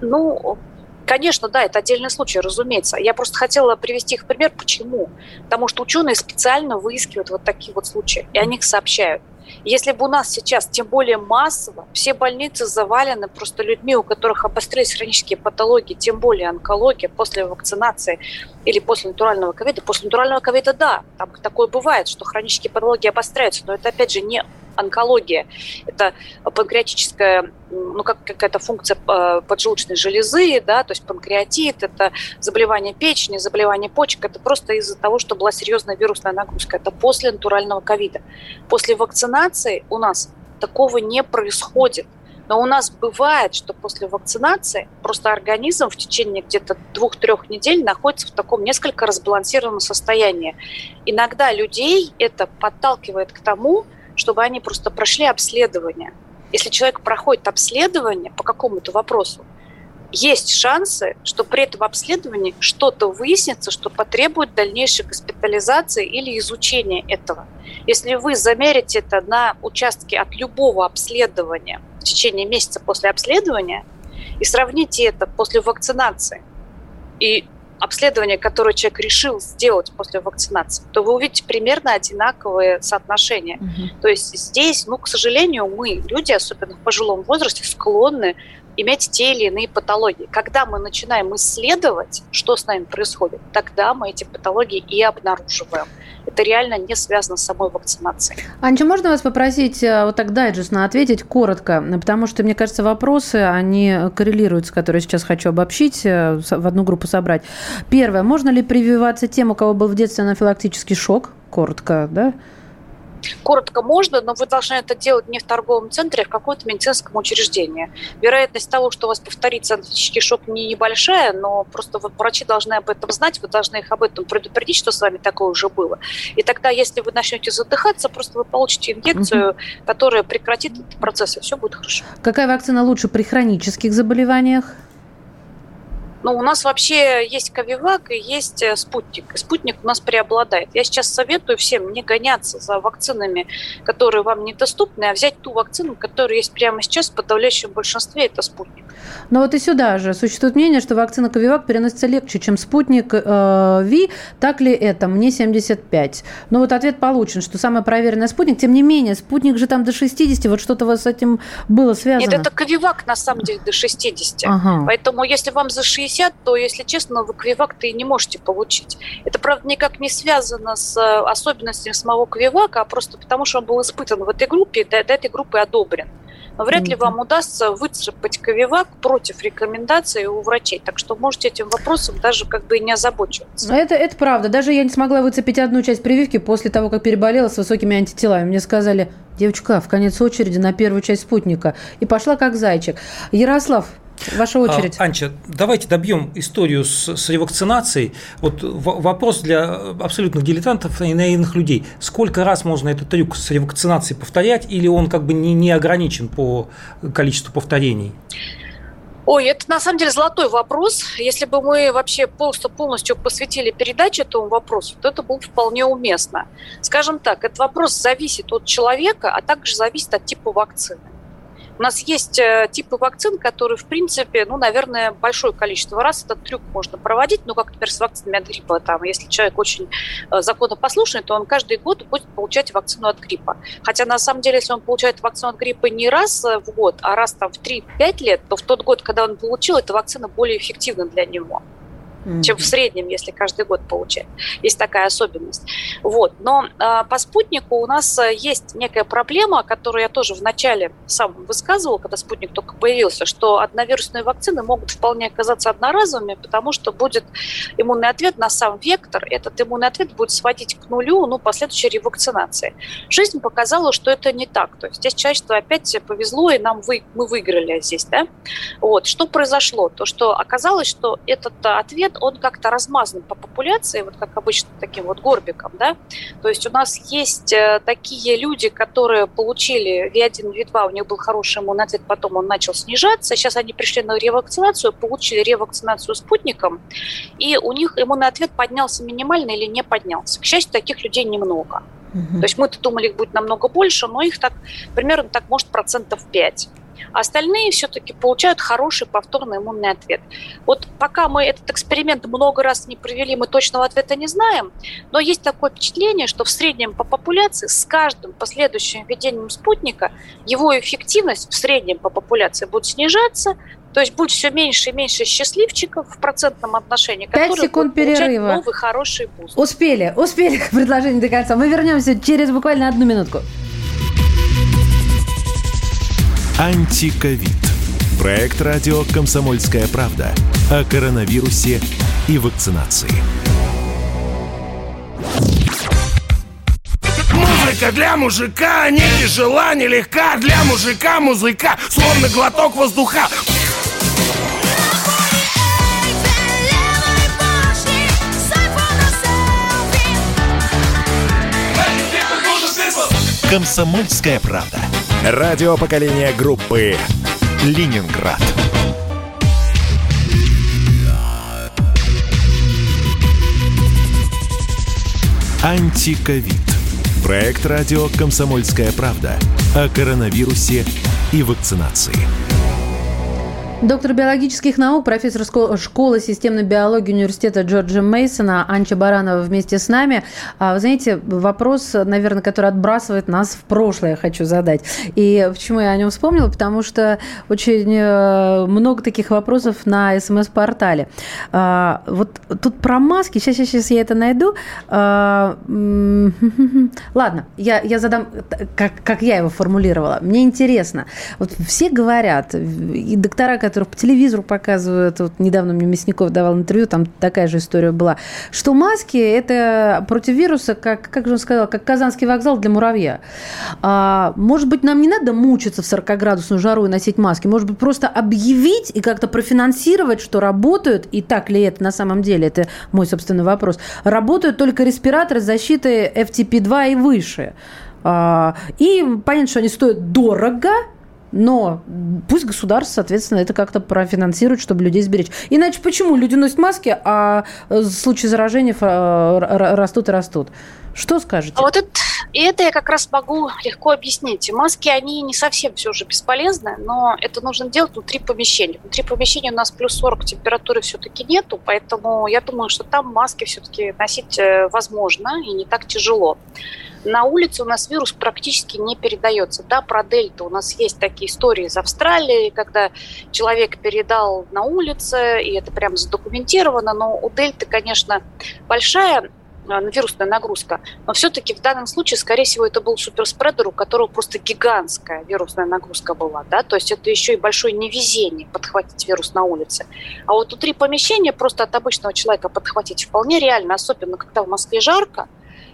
Ну, конечно, да, это отдельный случай, разумеется. Я просто хотела привести их пример. Почему? Потому что ученые специально выискивают вот такие вот случаи, и о них сообщают. Если бы у нас сейчас, тем более массово, все больницы завалены просто людьми, у которых обострились хронические патологии, тем более онкология после вакцинации или после натурального ковида. После натурального ковида, да, там такое бывает, что хронические патологии обостряются, но это опять же не онкология. Это панкреатическая, ну, как какая-то функция э, поджелудочной железы, да, то есть панкреатит, это заболевание печени, заболевание почек, это просто из-за того, что была серьезная вирусная нагрузка. Это после натурального ковида. После вакцинации у нас такого не происходит. Но у нас бывает, что после вакцинации просто организм в течение где-то двух-трех недель находится в таком несколько разбалансированном состоянии. Иногда людей это подталкивает к тому, чтобы они просто прошли обследование. Если человек проходит обследование по какому-то вопросу, есть шансы, что при этом обследовании что-то выяснится, что потребует дальнейшей госпитализации или изучения этого. Если вы замерите это на участке от любого обследования в течение месяца после обследования и сравните это после вакцинации и обследование, которое человек решил сделать после вакцинации, то вы увидите примерно одинаковые соотношения. То есть здесь, ну, к сожалению, мы, люди, особенно в пожилом возрасте, склонны иметь те или иные патологии. Когда мы начинаем исследовать, что с нами происходит, тогда мы эти патологии и обнаруживаем. Это реально не связано с самой вакцинацией. Анча, можно вас попросить э, вот так дайджестно ответить коротко, потому что, мне кажется, вопросы, они коррелируются, которые сейчас хочу обобщить, э, в одну группу собрать. Первое, можно ли прививаться тем, у кого был в детстве анафилактический шок? Коротко, да? Коротко можно, но вы должны это делать не в торговом центре, а в каком-то медицинском учреждении. Вероятность того, что у вас повторится анафилактический шок, не небольшая, но просто вот врачи должны об этом знать, вы должны их об этом предупредить, что с вами такое уже было. И тогда, если вы начнете задыхаться, просто вы получите инъекцию, которая прекратит этот процесс, и все будет хорошо. Какая вакцина лучше при хронических заболеваниях? Ну, у нас вообще есть Ковивак и есть э, спутник. Спутник у нас преобладает. Я сейчас советую всем не гоняться за вакцинами, которые вам недоступны, а взять ту вакцину, которая есть прямо сейчас в подавляющем большинстве, это спутник. Но вот и сюда же существует мнение, что вакцина Ковивак переносится легче, чем спутник э, Ви. Так ли это? Мне 75. Ну вот ответ получен, что самый проверенный спутник. Тем не менее, спутник же там до 60. Вот что-то вас с этим было связано. Нет, это Ковивак на самом деле до 60. Ага. Поэтому если вам за 60, то, если честно, вы Ковивак-то и не можете получить. Это, правда, никак не связано с э, особенностями самого Ковивака, а просто потому, что он был испытан в этой группе, и до, до этой группы одобрен. Вряд ли вам удастся выцепать ковивак против рекомендаций у врачей. Так что можете этим вопросом даже как бы и не озабочиваться. Это, это правда. Даже я не смогла выцепить одну часть прививки после того, как переболела с высокими антителами. Мне сказали, девочка, в конец очереди на первую часть спутника. И пошла как зайчик. Ярослав, Ваша очередь. А, Анча, давайте добьем историю с, с ревакцинацией. Вот в, вопрос для абсолютных дилетантов и наивных людей. Сколько раз можно этот трюк с ревакцинацией повторять, или он как бы не, не ограничен по количеству повторений? Ой, это на самом деле золотой вопрос. Если бы мы вообще полностью, полностью посвятили передачу этому вопросу, то это было бы вполне уместно. Скажем так, этот вопрос зависит от человека, а также зависит от типа вакцины. У нас есть э, типы вакцин, которые, в принципе, ну, наверное, большое количество раз этот трюк можно проводить, ну, как, например, с вакцинами от гриппа. Там, если человек очень э, законопослушный, то он каждый год будет получать вакцину от гриппа. Хотя, на самом деле, если он получает вакцину от гриппа не раз в год, а раз там в 3-5 лет, то в тот год, когда он получил, эта вакцина более эффективна для него чем в среднем, если каждый год получать. Есть такая особенность. Вот. Но э, по спутнику у нас есть некая проблема, которую я тоже вначале сам высказывал, когда спутник только появился, что одновирусные вакцины могут вполне оказаться одноразовыми, потому что будет иммунный ответ на сам вектор. Этот иммунный ответ будет сводить к нулю ну, последующей ревакцинации. Жизнь показала, что это не так. То есть здесь человечество опять повезло, и нам вы, мы выиграли здесь. Да? Вот. Что произошло? То, что оказалось, что этот ответ он как-то размазан по популяции, вот как обычно таким вот горбиком, да. То есть у нас есть э, такие люди, которые получили V1, V2, у них был хороший иммунный ответ, потом он начал снижаться. Сейчас они пришли на ревакцинацию, получили ревакцинацию спутником, и у них иммунный ответ поднялся минимально или не поднялся. К счастью, таких людей немного. То есть мы-то думали, их будет намного больше, но их так примерно так может процентов 5 а остальные все-таки получают хороший повторный иммунный ответ. Вот пока мы этот эксперимент много раз не провели, мы точного ответа не знаем, но есть такое впечатление, что в среднем по популяции с каждым последующим введением спутника его эффективность в среднем по популяции будет снижаться, то есть будет все меньше и меньше счастливчиков в процентном отношении, которые секунд будут перерыва. новый хороший boost. Успели, успели к [LAUGHS] предложению до конца. Мы вернемся через буквально одну минутку. Антиковид. Проект радио «Комсомольская правда» о коронавирусе и вакцинации. Музыка для мужика не тяжела, не легка Для мужика музыка, словно глоток воздуха «Комсомольская правда». Радио поколения группы «Ленинград». Антиковид. Проект радио «Комсомольская правда» о коронавирусе и вакцинации. Доктор биологических наук, профессор школы системной биологии университета Джорджа Мейсона Анча Баранова вместе с нами. А, вы знаете, вопрос, наверное, который отбрасывает нас в прошлое, хочу задать. И почему я о нем вспомнила? Потому что очень э, много таких вопросов на СМС-портале. А, вот тут про маски, сейчас, сейчас, сейчас я это найду. А, [LAUGHS] ладно, я, я задам, как, как я его формулировала. Мне интересно. Вот все говорят, и доктора, которых по телевизору показывают. Вот недавно мне Мясников давал интервью, там такая же история была. Что маски – это против вируса, как, как же он сказал, как Казанский вокзал для муравья. А, может быть, нам не надо мучиться в 40-градусную жару и носить маски? Может быть, просто объявить и как-то профинансировать, что работают, и так ли это на самом деле, это мой собственный вопрос, работают только респираторы с защитой FTP2 и выше. А, и понятно, что они стоят дорого, но пусть государство, соответственно, это как-то профинансирует, чтобы людей сберечь. Иначе почему люди носят маски, а случаи заражения растут и растут? Что скажете? А вот это, и это я как раз могу легко объяснить. Маски, они не совсем все же бесполезны, но это нужно делать внутри помещения. Внутри помещения у нас плюс 40 температуры все-таки нету, поэтому я думаю, что там маски все-таки носить э, возможно и не так тяжело. На улице у нас вирус практически не передается. Да, про дельту у нас есть такие истории из Австралии, когда человек передал на улице, и это прям задокументировано, но у дельты, конечно, большая а, вирусная нагрузка. Но все-таки в данном случае, скорее всего, это был суперспредер, у которого просто гигантская вирусная нагрузка была. Да? То есть это еще и большое невезение подхватить вирус на улице. А вот внутри помещения просто от обычного человека подхватить вполне реально, особенно когда в Москве жарко,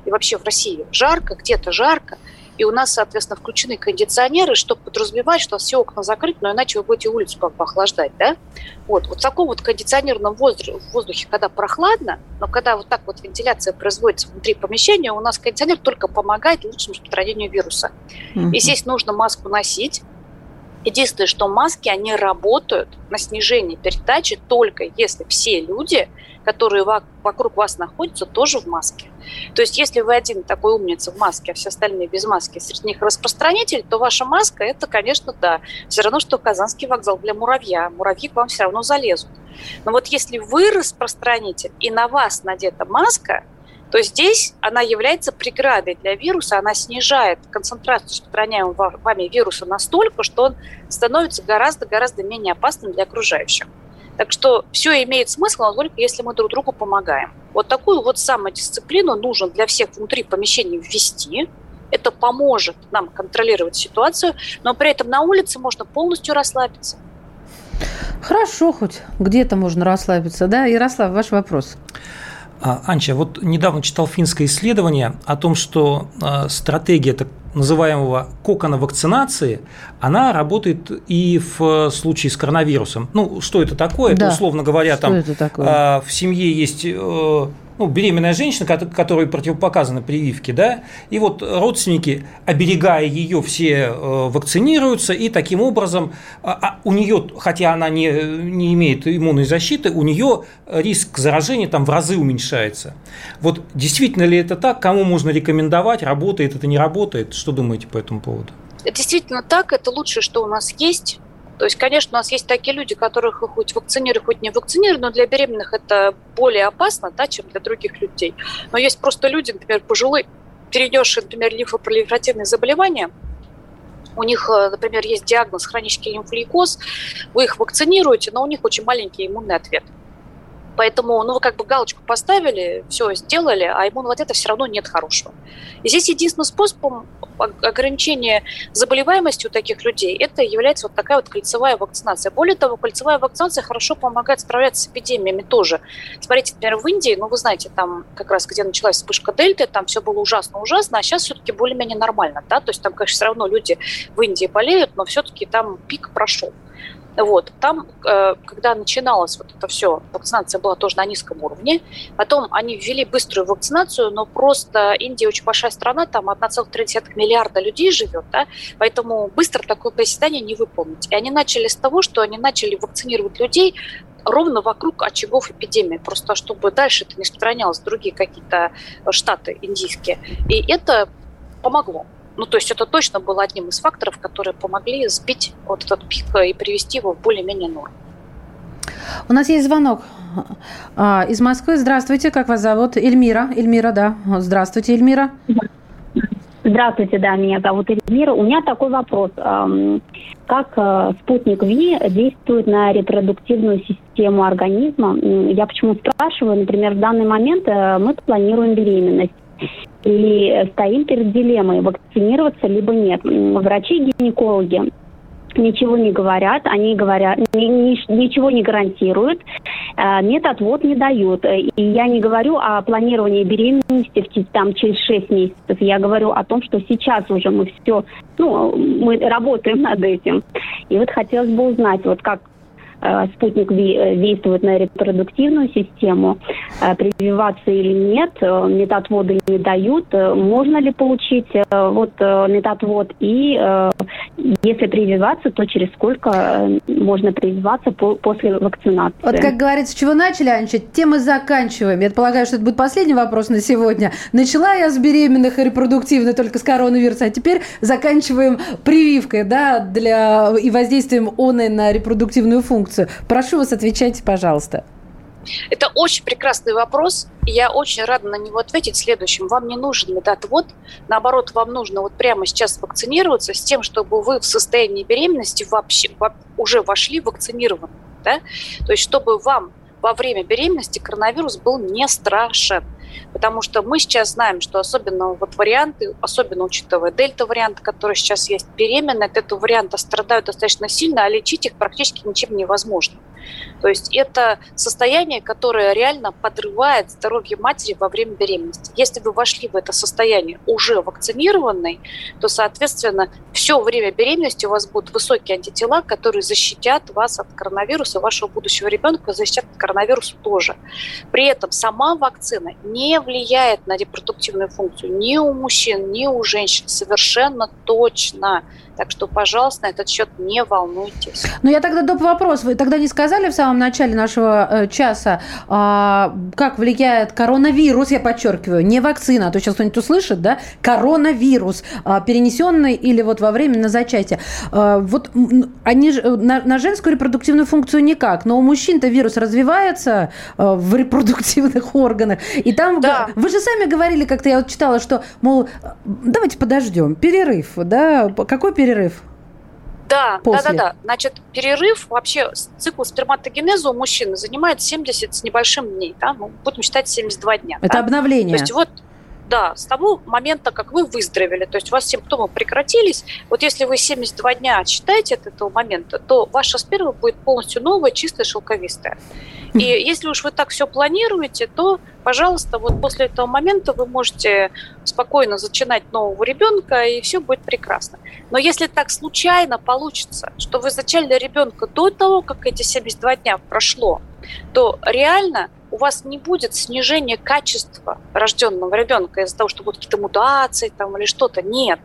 и вообще в России жарко, где-то жарко, и у нас, соответственно, включены кондиционеры, чтобы подразумевать, что все окна закрыты, но иначе вы будете улицу как бы охлаждать, да? Вот, вот в таком вот кондиционерном воздухе, воздухе, когда прохладно, но когда вот так вот вентиляция производится внутри помещения, у нас кондиционер только помогает лучшему распространению вируса. Мгм. И здесь нужно маску носить. Единственное, что маски, они работают на снижение передачи только если все люди, которые во- вокруг вас находятся, тоже в маске. То есть если вы один такой умница в маске, а все остальные без маски, среди них распространитель, то ваша маска – это, конечно, да, все равно, что Казанский вокзал для муравья. Муравьи к вам все равно залезут. Но вот если вы распространитель, и на вас надета маска, то здесь она является преградой для вируса, она снижает концентрацию распространяемого ва- вами вируса настолько, что он становится гораздо-гораздо менее опасным для окружающих. Так что все имеет смысл, но только если мы друг другу помогаем. Вот такую вот самодисциплину нужно для всех внутри помещений ввести. Это поможет нам контролировать ситуацию, но при этом на улице можно полностью расслабиться. Хорошо хоть. Где-то можно расслабиться. Да, Ярослав, ваш вопрос. А, Анча, вот недавно читал финское исследование о том, что а, стратегия так называемого кокона вакцинации, она работает и в случае с коронавирусом. Ну, что это такое? Да. Это, условно говоря, Что там это такое? а, в семье есть э, ну, беременная женщина, кото- которой противопоказаны прививки, да, и вот родственники, оберегая ее, все э, вакцинируются, и таким образом а, а у нее, хотя она не, не имеет иммунной защиты, у нее риск заражения там в разы уменьшается. Вот действительно ли это так? Кому можно рекомендовать? Работает это, не работает? Что думаете по этому поводу? Действительно так, это лучшее, что у нас есть. То есть, конечно, у нас есть такие люди, которых хоть вакцинируют, хоть не вакцинируют, но для беременных это более опасно, да, чем для других людей. Но есть просто люди, например, пожилые, перенесшие, например, лимфопролиферативные заболевания, у них, э, например, есть диагноз хронический лимфолейкоз, вы их вакцинируете, но у них очень маленький иммунный ответ. Поэтому, ну, вы как бы галочку поставили, все сделали, а иммунного ответа все равно нет хорошего. И здесь единственным способом ограничения заболеваемости у таких людей это является вот такая вот кольцевая вакцинация. Более того, кольцевая вакцинация хорошо помогает справляться с эпидемиями тоже. Смотрите, например, в Индии, ну, вы знаете, там как раз где началась вспышка дельты, там все было ужасно-ужасно, а сейчас все-таки более-менее нормально, да, то есть там, конечно, все равно люди в Индии болеют, но все-таки там пик прошел. Вот. Там, э, когда начиналось вот это все, вакцинация была тоже на низком уровне. Потом они ввели быструю вакцинацию, но просто Индия очень большая страна, там 1,3 миллиарда людей живет, да, поэтому быстро такое приседание не выполнить. И они начали с того, что они начали вакцинировать людей ровно вокруг очагов эпидемии, просто чтобы дальше это не распространялось в другие какие-то штаты индийские. И это помогло. Ну, то есть это точно было одним из факторов, которые помогли сбить вот этот пик и привести его в более-менее норму. У нас есть звонок а, из Москвы. Здравствуйте, как вас зовут? Эльмира. Эльмира, да. Здравствуйте, Эльмира. Здравствуйте, да, меня зовут Эльмира. У меня такой вопрос. Как э, спутник ВИ действует на репродуктивную систему организма? Я почему спрашиваю? Например, в данный момент э, мы планируем беременность. И стоим перед дилеммой, вакцинироваться либо нет. Врачи-гинекологи ничего не говорят, они говорят, ни- ни- ничего не гарантируют, э, медотвод не дают. И я не говорю о планировании беременности в там, через 6 месяцев, я говорю о том, что сейчас уже мы все, ну, мы работаем над этим. И вот хотелось бы узнать, вот как спутник Ви- э, действует на репродуктивную систему, э, прививаться или нет, э, метатводы не дают, э, можно ли получить э, вот э, метатвод и э, если прививаться, то через сколько э, можно прививаться по- после вакцинации? Вот как говорится, с чего начали, Анечка, тем и заканчиваем. Я предполагаю, что это будет последний вопрос на сегодня. Начала я с беременных и репродуктивно только с коронавируса, а теперь заканчиваем прививкой, да, для и воздействием оной на репродуктивную функцию. Прошу вас, отвечайте, пожалуйста. Это очень прекрасный вопрос, я очень рада на него ответить следующим. Вам не нужен медотвод, наоборот, вам нужно вот прямо сейчас вакцинироваться с тем, чтобы вы в состоянии беременности вообще во- уже вошли вакцинированным, да? То есть чтобы вам во время беременности коронавирус был не страшен. Потому что мы сейчас знаем, что особенно вот варианты, особенно учитывая дельта-вариант, который сейчас есть, беременные от этого варианта страдают достаточно сильно, а лечить их практически ничем невозможно. То есть это состояние, которое реально подрывает здоровье матери во время беременности. Если вы вошли в это состояние уже вакцинированной, то, соответственно, все время беременности у вас будут высокие антитела, которые защитят вас от коронавируса, вашего будущего ребенка, защитят от коронавируса тоже. При этом сама вакцина не влияет на репродуктивную функцию ни у мужчин, ни у женщин. Совершенно точно. Так что, пожалуйста, на этот счет не волнуйтесь. Ну, я тогда доп. вопрос. Вы тогда не сказали в самом начале нашего э, часа, а, как влияет коронавирус, я подчеркиваю, не вакцина, а то сейчас кто-нибудь услышит, да, коронавирус, а, перенесенный или вот во время на зачатие. А, вот они же, э, на, на женскую репродуктивную функцию никак, но у мужчин-то вирус развивается э, в репродуктивных [LAUGHS] органах, и там, Да. вы же сами говорили, как-то я вот читала, что, мол, давайте подождем, перерыв, да, какой перерыв? Да, После. да, да, да. Значит, перерыв вообще цикл сперматогенеза у мужчины занимает 70 с небольшим дней, да, ну, будем считать 72 дня. Это да? обновление. То есть вот да, с того момента, как вы выздоровели, то есть у вас симптомы прекратились, вот если вы 72 дня отсчитаете от этого момента, то ваша сперма будет полностью новая, чистая, шелковистая. И если уж вы так все планируете, то, пожалуйста, вот после этого момента вы можете спокойно зачинать нового ребенка, и все будет прекрасно. Но если так случайно получится, что вы зачали ребенка до того, как эти 72 дня прошло, то реально у вас не будет снижения качества рожденного ребенка из-за того, что будут какие-то мутации там, или что-то. Нет.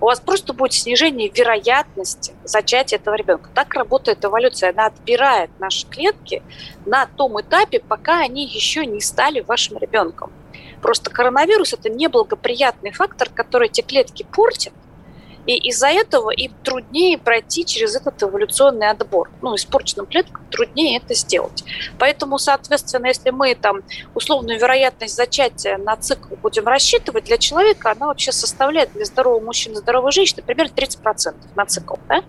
У вас просто будет снижение вероятности зачатия этого ребенка. Так работает эволюция. Она отбирает наши клетки на том этапе, пока они еще не стали вашим ребенком. Просто коронавирус – это неблагоприятный фактор, который эти клетки портит, и из-за этого им труднее пройти через этот эволюционный отбор. Ну, испорченным клеткам труднее это сделать. Поэтому, соответственно, если мы там условную вероятность зачатия на цикл будем рассчитывать, для человека она вообще составляет для здорового мужчины, здоровой женщины примерно 30% на цикл. Да?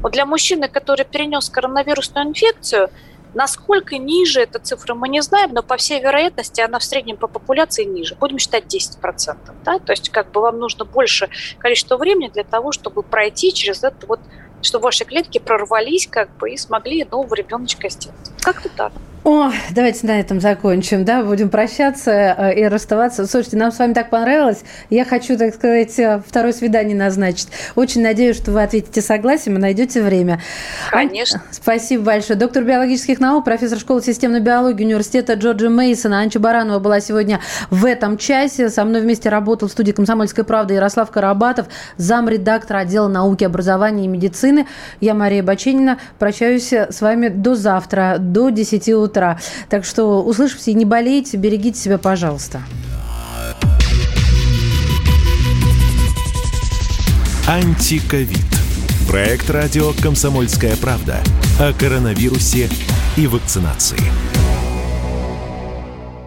Вот для мужчины, который перенес коронавирусную инфекцию, насколько ниже эта цифра, мы не знаем, но по всей вероятности она в среднем по популяции ниже. Будем считать 10%. Да? То есть как бы вам нужно больше количество времени для того, чтобы пройти через это вот, чтобы ваши клетки прорвались как бы и смогли нового ребеночка сделать. Как-то так. О, давайте на этом закончим, да, будем прощаться э, и расставаться. Слушайте, нам с вами так понравилось. Я хочу, так сказать, э, второе свидание назначить. Очень надеюсь, что вы ответите согласием и найдете время. Конечно. Ань, спасибо большое. Доктор биологических наук, профессор школы системной биологии университета Джорджа Мейсона Анча Баранова была сегодня в этом часе. Со мной вместе работал в студии «Комсомольская правда» Ярослав Карабатов, замредактора отдела науки, образования и медицины. Я Мария Баченина. Прощаюсь с вами до завтра, до 10 утра. Так что услышимся и не болейте, берегите себя, пожалуйста. Антиковид. Проект радио «Комсомольская правда» о коронавирусе и вакцинации.